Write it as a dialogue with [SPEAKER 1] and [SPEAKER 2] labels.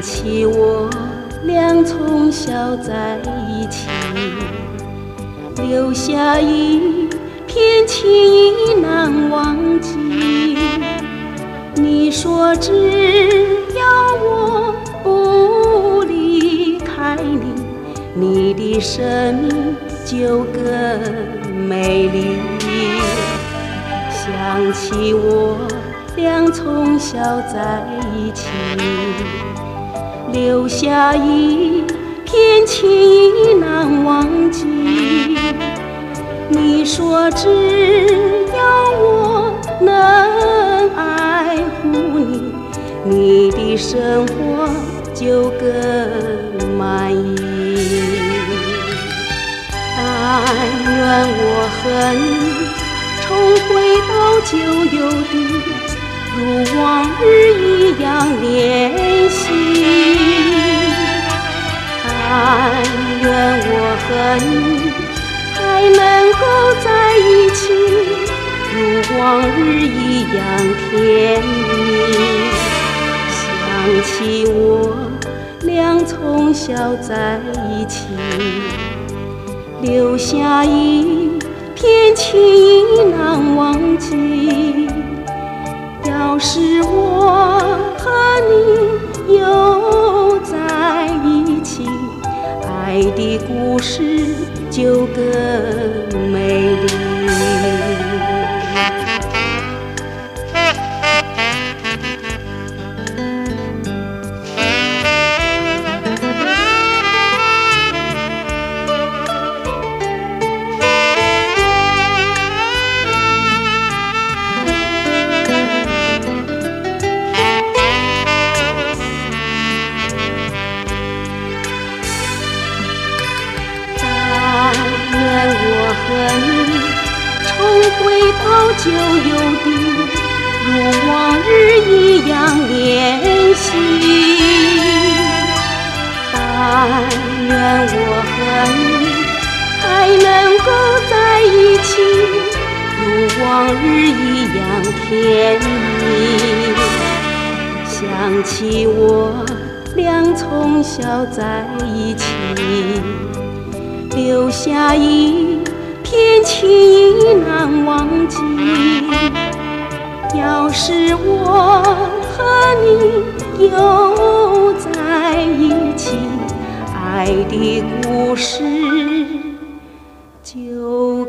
[SPEAKER 1] 起我俩从小在一起，留下一片情意难忘记。你说只要我不离开你，你的生命就更美丽。想起我俩从小在一起。留下一片情意难忘记。你说只要我能爱护你，你的生活就更满意。但愿我和你重回到旧有的，如往日一样年但愿我和你还能够在一起，如往日一样甜蜜。想起我俩从小在一起，留下一片情意难忘记。要是我爱的故事就更美丽。和你重回到旧有的，如往日一样联系。但愿我和你还能够在一起，如往日一样甜蜜。想起我俩从小在一起，留下一。恋情已难忘记要是我和你又在一起爱的故事就